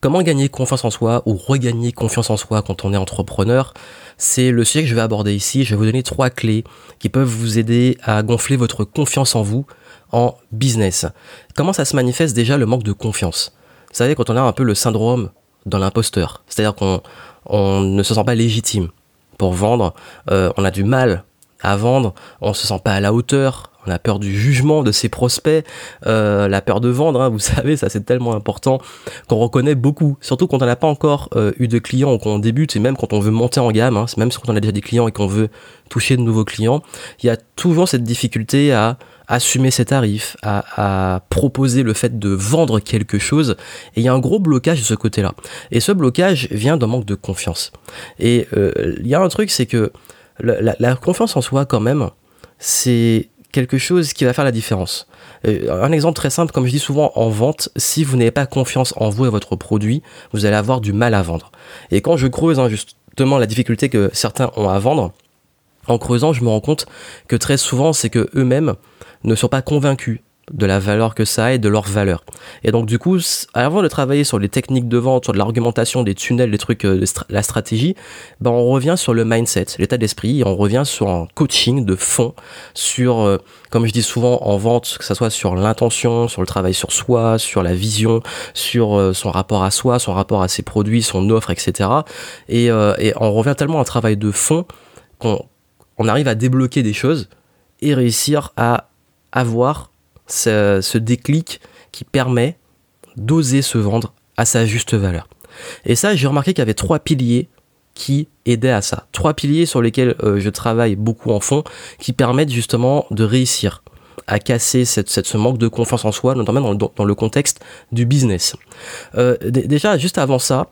Comment gagner confiance en soi ou regagner confiance en soi quand on est entrepreneur? C'est le sujet que je vais aborder ici. Je vais vous donner trois clés qui peuvent vous aider à gonfler votre confiance en vous en business. Comment ça se manifeste déjà le manque de confiance? Vous savez, quand on a un peu le syndrome dans l'imposteur, c'est-à-dire qu'on on ne se sent pas légitime pour vendre, euh, on a du mal à vendre, on se sent pas à la hauteur, on a peur du jugement de ses prospects, euh, la peur de vendre, hein, vous savez, ça c'est tellement important qu'on reconnaît beaucoup, surtout quand on n'a pas encore euh, eu de clients ou qu'on débute, et même quand on veut monter en gamme, hein, même quand on a déjà des clients et qu'on veut toucher de nouveaux clients, il y a toujours cette difficulté à assumer ses tarifs, à, proposer le fait de vendre quelque chose. Et il y a un gros blocage de ce côté-là. Et ce blocage vient d'un manque de confiance. Et euh, il y a un truc, c'est que la, confiance en soi, quand même, c'est quelque chose qui va faire la différence. Euh, un exemple très simple, comme je dis souvent en vente, si vous n'avez pas confiance en vous et votre produit, vous allez avoir du mal à vendre. Et quand je creuse hein, justement la difficulté que certains ont à vendre, en creusant, je me rends compte que très souvent, c'est que eux-mêmes ne sont pas convaincus de la valeur que ça a et de leur valeur. Et donc du coup, avant de travailler sur les techniques de vente, sur de l'argumentation, des tunnels, des trucs, euh, la stratégie, ben on revient sur le mindset, l'état d'esprit, et on revient sur un coaching de fond, sur, euh, comme je dis souvent en vente, que ce soit sur l'intention, sur le travail sur soi, sur la vision, sur euh, son rapport à soi, son rapport à ses produits, son offre, etc. Et, on revient tellement à un travail de fond qu'on on arrive à débloquer des choses et réussir à avoir ce, déclic qui permet d'oser se vendre à sa juste valeur. Et ça, j'ai remarqué qu'il y avait trois piliers qui aidaient à ça. Trois piliers sur lesquels euh, je travaille beaucoup en fond, qui permettent justement de réussir à casser ce manque de confiance en soi, notamment dans, le contexte du business. Euh, déjà, juste avant ça,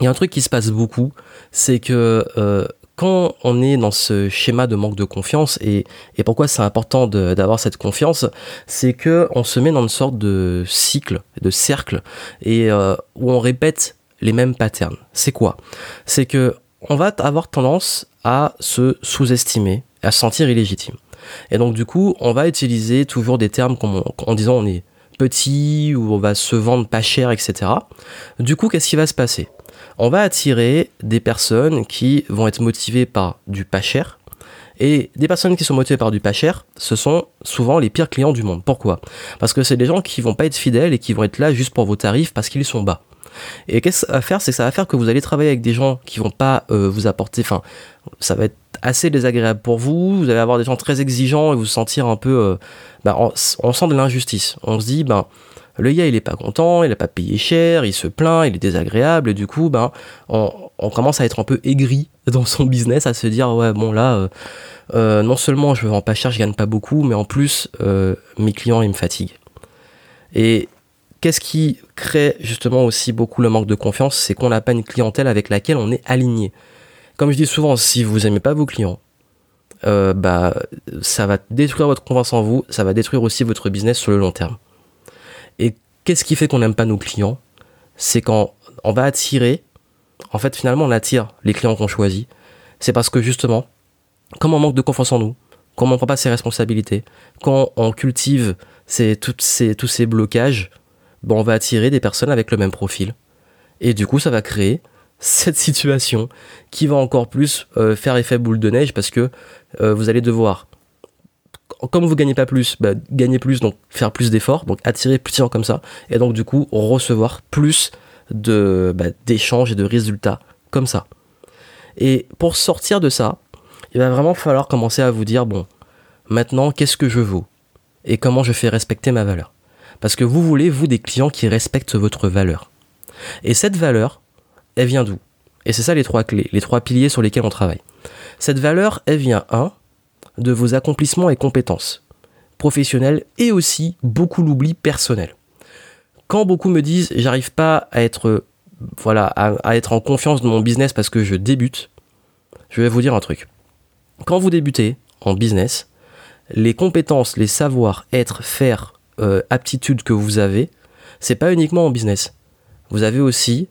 il y a un truc qui se passe beaucoup, c'est que euh, quand on est dans ce schéma de manque de confiance et, pourquoi c'est important d'avoir cette confiance, c'est que on se met dans une sorte de cycle, de cercle et euh, où on répète les mêmes patterns. C'est quoi? C'est que on va avoir tendance à se sous-estimer, à se sentir illégitime. Et donc du coup, on va utiliser toujours des termes comme en disant on est petit ou on va se vendre pas cher, etc. Du coup, qu'est-ce qui va se passer? On va attirer des personnes qui vont être motivées par du pas cher. Et des personnes qui sont motivées par du pas cher, ce sont souvent les pires clients du monde. Pourquoi? Parce que c'est des gens qui vont pas être fidèles et qui vont être là juste pour vos tarifs parce qu'ils sont bas. Et qu'est-ce va faire? C'est que ça va faire que vous allez travailler avec des gens qui vont pas euh, vous apporter, enfin, ça va être assez désagréable pour vous, vous allez avoir des gens très exigeants et vous sentir un peu, euh, bah, on, on, sent de l'injustice. On se dit, ben, le gars il est pas content, il a pas payé cher, il se plaint, il est désagréable et du coup ben on, commence à être un peu aigri dans son business, à se dire ouais bon là euh, euh, non seulement je vends pas cher, je gagne pas beaucoup, mais en plus euh, mes clients ils me fatiguent. Et qu'est-ce qui crée justement aussi beaucoup le manque de confiance, c'est qu'on n'a pas une clientèle avec laquelle on est aligné. Comme je dis souvent, si vous aimez pas vos clients, bah ça va détruire votre confiance en vous, ça va détruire aussi votre business sur le long terme. Qu'est-ce qui fait qu'on n'aime pas nos clients? C'est quand on va attirer, en fait finalement on attire les clients qu'on choisit. C'est parce que justement, comme on manque de confiance en nous, quand on ne prend pas ses responsabilités, quand on cultive toutes ces, tous ces blocages, bon, on va attirer des personnes avec le même profil. Et du coup, ça va créer cette situation qui va encore plus euh, faire effet boule de neige parce que euh, vous allez devoir comme vous gagnez pas plus, bah, gagner plus, donc faire plus d'efforts, donc attirer plus comme ça, et donc du coup recevoir plus de bah, d'échanges et de résultats comme ça. Et pour sortir de ça, il va vraiment falloir commencer à vous dire bon, maintenant qu'est-ce que je vaux et comment je fais respecter ma valeur? Parce que vous voulez vous des clients qui respectent votre valeur. Et cette valeur, elle vient d'où? Et c'est ça les trois clés, les trois piliers sur lesquels on travaille. Cette valeur, elle vient un de vos accomplissements et compétences professionnelles et aussi beaucoup l'oubli personnel. Quand beaucoup me disent j'arrive pas à être voilà à, être en confiance de mon business parce que je débute, je vais vous dire un truc. Quand vous débutez en business, les compétences, les savoirs, être, faire, euh, aptitudes que vous avez, c'est pas uniquement en business. Vous avez aussi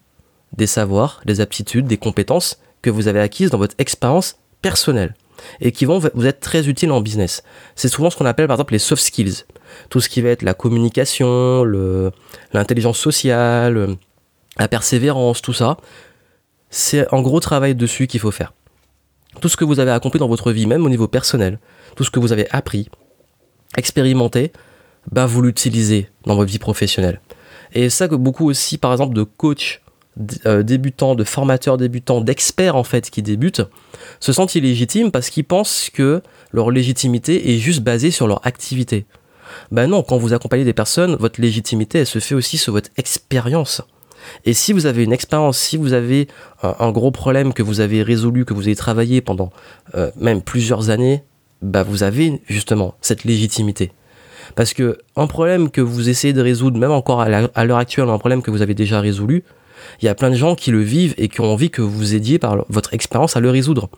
des savoirs, des aptitudes, des compétences que vous avez acquises dans votre expérience personnelle et qui vont vous être très utiles en business. C'est souvent ce qu'on appelle par exemple les soft skills. Tout ce qui va être la communication, l'intelligence sociale, la persévérance, tout ça, c'est un gros travail dessus qu'il faut faire. Tout ce que vous avez accompli dans votre vie, même au niveau personnel, tout ce que vous avez appris, expérimenté, bah vous l'utilisez dans votre vie professionnelle. Et ça que beaucoup aussi, par exemple, de coachs débutants, de formateurs débutants, d'experts en fait qui débutent, se sentent illégitimes parce qu'ils pensent que leur légitimité est juste basée sur leur activité. Ben non, quand vous accompagnez des personnes, votre légitimité, elle se fait aussi sur votre expérience. Et si vous avez une expérience, si vous avez un, gros problème que vous avez résolu, que vous avez travaillé pendant euh, même plusieurs années, bah vous avez justement cette légitimité. Parce que un problème que vous essayez de résoudre, même encore à l'heure actuelle, un problème que vous avez déjà résolu, il y a plein de gens qui le vivent et qui ont envie que vous aidiez par votre expérience à le résoudre.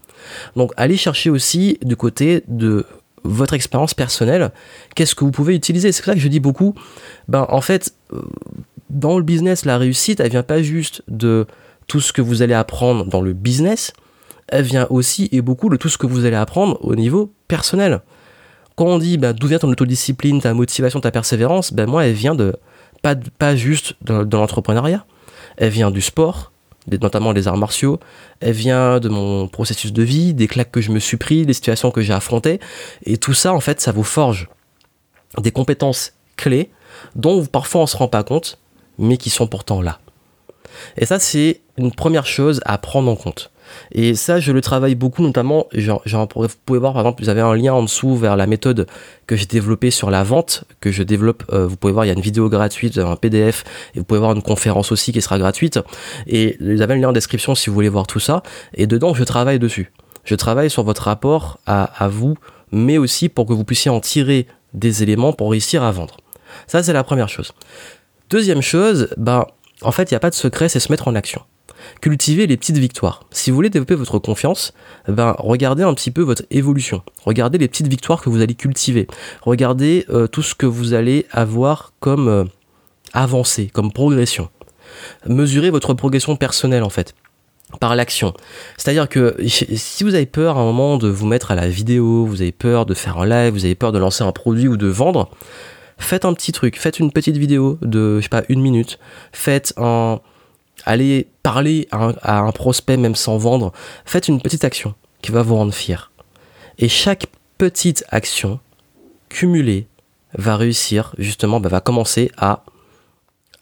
Donc allez chercher aussi du côté de votre expérience personnelle, qu'est-ce que vous pouvez utiliser? C'est ça que je dis beaucoup, ben en fait, euh, dans le business, la réussite, elle vient pas juste de tout ce que vous allez apprendre dans le business, elle vient aussi et beaucoup de tout ce que vous allez apprendre au niveau personnel. Quand on dit ben, d'où vient ton autodiscipline, ta motivation, ta persévérance, ben moi elle vient de pas, pas juste de l'entrepreneuriat, elle vient du sport, notamment des arts martiaux. Elle vient de mon processus de vie, des claques que je me suis pris, des situations que j'ai affrontées. Et tout ça, en fait, ça vous forge des compétences clés dont parfois on ne se rend pas compte, mais qui sont pourtant là. Et ça, c'est une première chose à prendre en compte. Et ça, je le travaille beaucoup, notamment, vous pouvez voir par exemple, vous avez un lien en dessous vers la méthode que j'ai développée sur la vente, que je développe. Euh, vous pouvez voir, il y a une vidéo gratuite, un PDF, et vous pouvez voir une conférence aussi qui sera gratuite. Et vous avez un lien en description si vous voulez voir tout ça. Et dedans, je travaille dessus. Je travaille sur votre rapport à, vous, mais aussi pour que vous puissiez en tirer des éléments pour réussir à vendre. Ça, c'est la première chose. Deuxième chose, bah, en fait, il n'y a pas de secret, c'est se mettre en action cultivez les petites victoires. Si vous voulez développer votre confiance, ben, regardez un petit peu votre évolution. Regardez les petites victoires que vous allez cultiver. Regardez euh, tout ce que vous allez avoir comme euh, avancée, comme progression. Mesurez votre progression personnelle en fait par l'action. C'est-à-dire que si vous avez peur à un moment de vous mettre à la vidéo, vous avez peur de faire un live, vous avez peur de lancer un produit ou de vendre, faites un petit truc, faites une petite vidéo de, je sais pas, une minute, faites un, allez parler à un, prospect même sans vendre, faites une petite action qui va vous rendre fier. Et chaque petite action cumulée va réussir, justement, bah, va commencer à,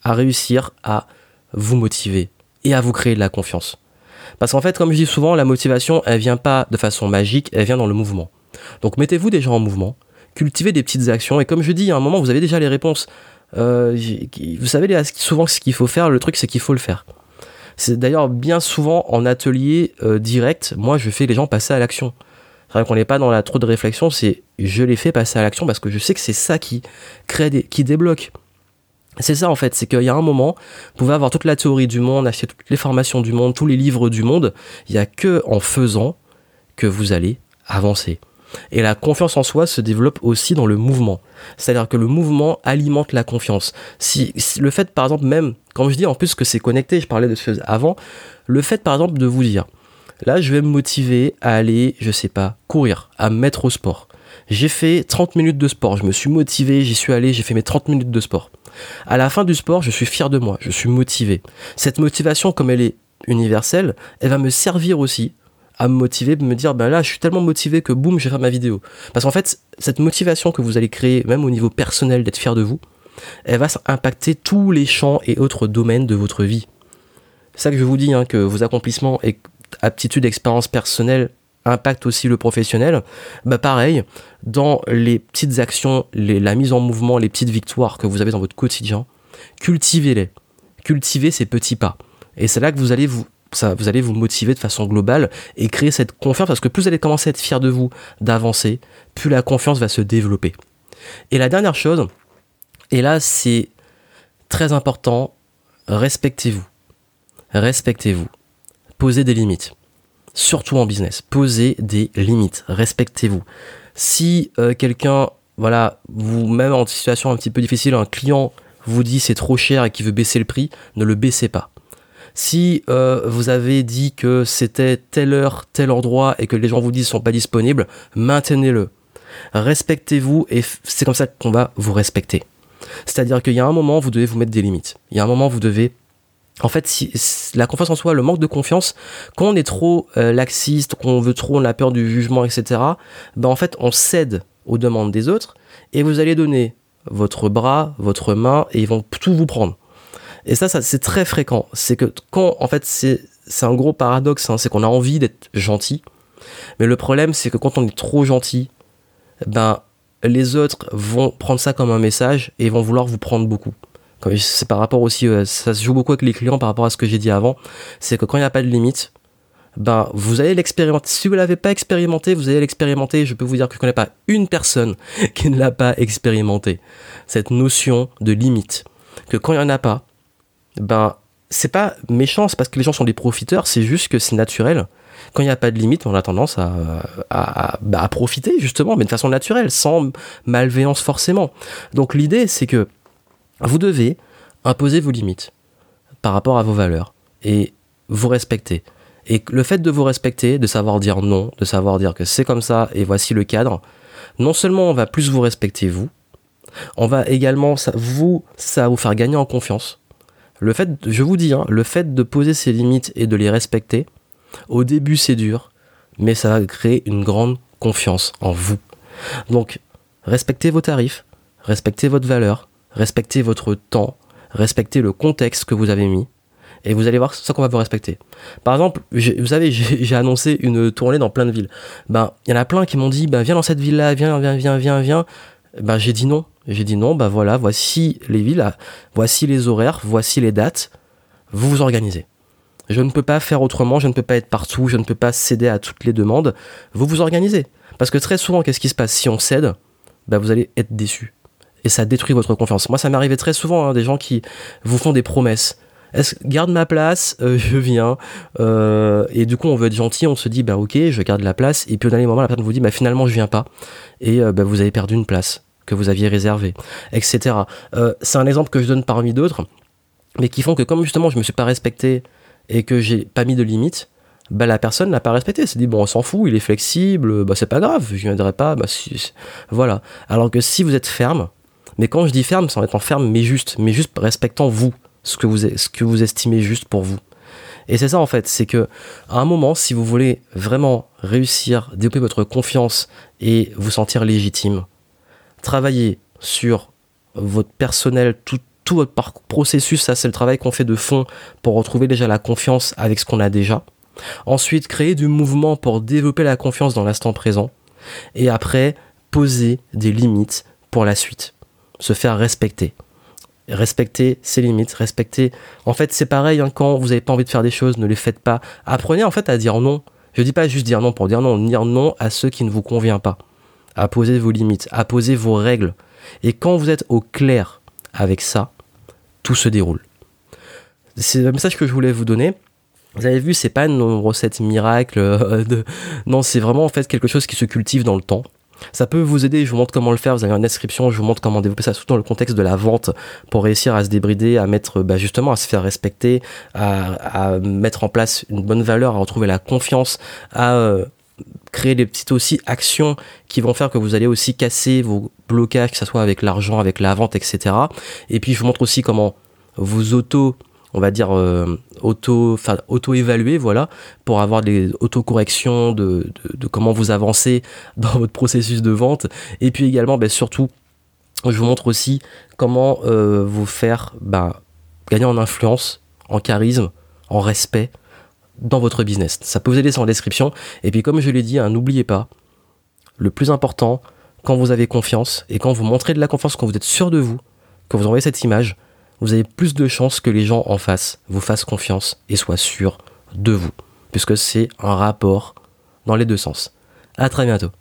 réussir à vous motiver et à vous créer de la confiance. Parce qu'en fait, comme je dis souvent, la motivation, elle vient pas de façon magique, elle vient dans le mouvement. Donc mettez-vous déjà en mouvement, cultivez des petites actions, et comme je dis, à un moment, vous avez déjà les réponses. Euh, vous savez souvent ce qu'il faut faire, le truc c'est qu'il faut le faire. C'est d'ailleurs bien souvent en atelier euh, direct, moi je fais les gens passer à l'action. C'est vrai qu'on n'est pas dans la trop de réflexion, c'est je les fais passer à l'action parce que je sais que c'est ça qui crée qui débloque. C'est ça en fait, c'est qu'il y a un moment, vous pouvez avoir toute la théorie du monde, acheter toutes les formations du monde, tous les livres du monde, il n'y a que en faisant que vous allez avancer. Et la confiance en soi se développe aussi dans le mouvement. C'est-à-dire que le mouvement alimente la confiance. Si, le fait, par exemple, même, quand je dis en plus que c'est connecté, je parlais de ce avant, le fait, par exemple, de vous dire, là, je vais me motiver à aller, je sais pas, courir, à me mettre au sport. J'ai fait 30 minutes de sport, je me suis motivé, j'y suis allé, j'ai fait mes 30 minutes de sport. À la fin du sport, je suis fier de moi, je suis motivé. Cette motivation, comme elle est universelle, elle va me servir aussi à me motiver, me dire, ben là, je suis tellement motivé que boum, j'ai fait ma vidéo. Parce qu'en fait, cette motivation que vous allez créer, même au niveau personnel, d'être fier de vous, elle va impacter tous les champs et autres domaines de votre vie. C'est ça que je vous dis, hein, que vos accomplissements et aptitudes, expériences personnelles impactent aussi le professionnel. Bah pareil, dans les petites actions, la mise en mouvement, les petites victoires que vous avez dans votre quotidien, cultivez-les. Cultivez ces petits pas. Et c'est là que vous allez vous vous allez vous motiver de façon globale et créer cette confiance parce que plus vous allez commencer à être fier de vous, d'avancer, plus la confiance va se développer. Et la dernière chose, et là c'est très important, respectez-vous. Respectez-vous. Posez des limites. Surtout en business. Posez des limites. Respectez-vous. Si euh, quelqu'un, voilà, vous même en situation un petit peu difficile, un client vous dit c'est trop cher et qui veut baisser le prix, ne le baissez pas si euh, vous avez dit que c'était telle heure, tel endroit et que les gens vous disent sont pas disponibles, maintenez-le. Respectez-vous et c'est comme ça qu'on va vous respecter. C'est-à-dire qu'il y a un moment, vous devez vous mettre des limites. Il y a un moment, vous devez en fait, si, la confiance en soi, le manque de confiance, quand on est trop euh, laxiste, qu'on veut trop, on a peur du jugement, etc., ben en fait, on cède aux demandes des autres et vous allez donner votre bras, votre main et ils vont tout vous prendre. Et ça, c'est très fréquent. C'est que quand, en fait, c'est un gros paradoxe, hein, c'est qu'on a envie d'être gentil, mais le problème, c'est que quand on est trop gentil, ben les autres vont prendre ça comme un message et vont vouloir vous prendre beaucoup c'est par rapport aussi, euh, ça se joue beaucoup avec les clients par rapport à ce que j'ai dit avant, c'est que quand il n'y a pas de limite, ben, vous allez l'expérimenter. Si vous l'avez pas expérimenté, vous allez l'expérimenter. Je peux vous dire que je connais pas une personne qui ne l'a pas expérimenté. Cette notion de limite. Que quand il n'y en a pas, ben, c'est pas méchant, c'est parce que les gens sont des profiteurs, c'est juste que c'est naturel. Quand il n'y a pas de limite, on a tendance à, à, bah, à profiter, justement, mais de façon naturelle, sans malveillance forcément. Donc l'idée, c'est que vous devez imposer vos limites par rapport à vos valeurs et vous respecter. Et le fait de vous respecter, de savoir dire non, de savoir dire que c'est comme ça et voici le cadre, non seulement on va plus vous respecter vous, on va également vous ça vous faire gagner en confiance. Le fait, je vous dis, hein, le fait de poser ces limites et de les respecter, au début c'est dur, mais ça va créer une grande confiance en vous. Donc, respectez vos tarifs, respectez votre valeur, respectez votre temps, respectez le contexte que vous avez mis, et vous allez voir ça qu'on va vous respecter. Par exemple, vous savez, j'ai annoncé une tournée dans plein de villes. Ben, il y en a plein qui m'ont dit, ben, viens dans cette ville-là, viens, viens, viens, viens, viens. Ben, j'ai dit non. J'ai dit non, ben voilà, voici les villes, voici les horaires, voici les dates. Vous vous organisez. Je ne peux pas faire autrement, je ne peux pas être partout, je ne peux pas céder à toutes les demandes. Vous vous organisez. Parce que très souvent, qu'est-ce qui se passe? Si on cède, ben vous allez être déçu et ça détruit votre confiance. Moi, ça m'arrivait très souvent, hein, des gens qui vous font des promesses. Est-ce garde ma place, euh, je viens. Euh, et du coup, on veut être gentil, on se dit, bah ok, je garde la place. Et puis au dernier moment, la personne vous dit, bah finalement, je viens pas. Et euh, bah, vous avez perdu une place que vous aviez réservée, etc. c'est un exemple que je donne parmi d'autres, mais qui font que comme justement, je me suis pas respecté et que j'ai pas mis de limite, bah la personne n'a pas respecté. Elle s'est dit bon, on s'en fout, il est flexible, bah c'est pas grave, je viendrai pas. Bah voilà. Alors que si vous êtes ferme, mais quand je dis ferme, c'est en étant ferme, mais juste, mais juste respectant vous, ce que vous, ce que vous estimez juste pour vous. Et c'est ça en fait, c'est que à un moment, si vous voulez vraiment réussir, développer votre confiance et vous sentir légitime, travaillez sur votre personnel, tout, tout votre processus, ça c'est le travail qu'on fait de fond pour retrouver déjà la confiance avec ce qu'on a déjà. Ensuite, créer du mouvement pour développer la confiance dans l'instant présent. Et après, poser des limites pour la suite se faire respecter. Respecter ses limites, respecter. En fait, c'est pareil, hein, quand vous n'avez pas envie de faire des choses, ne les faites pas. Apprenez en fait à dire non. Je dis pas juste dire non pour dire non, dire non à ceux qui ne vous convient pas. À poser vos limites, à poser vos règles. Et quand vous êtes au clair avec ça, tout se déroule. C'est le message que je voulais vous donner. Vous avez vu, c'est pas une recette miracle. Euh, de... Non, c'est vraiment en fait quelque chose qui se cultive dans le temps. Ça peut vous aider, je vous montre comment le faire, vous avez une description, je vous montre comment développer ça, surtout dans le contexte de la vente, pour réussir à se débrider, à mettre, bah, justement, à se faire respecter, à, mettre en place une bonne valeur, à retrouver la confiance, à euh, créer des petites aussi actions qui vont faire que vous allez aussi casser vos blocages, que ce soit avec l'argent, avec la vente, etc. Et puis je vous montre aussi comment vous auto on va dire euh, auto auto évaluer voilà pour avoir des autocorrections de, de, comment vous avancez dans votre processus de vente et puis également ben, surtout je vous montre aussi comment euh, vous faire ben, gagner en influence en charisme en respect dans votre business ça peut vous aider en description et puis comme je l'ai dit hein, n'oubliez pas le plus important quand vous avez confiance et quand vous montrez de la confiance quand vous êtes sûr de vous quand vous envoyez cette image vous avez plus de chances que les gens en face vous fassent confiance et soient sûrs de vous, puisque c'est un rapport dans les deux sens. À très bientôt.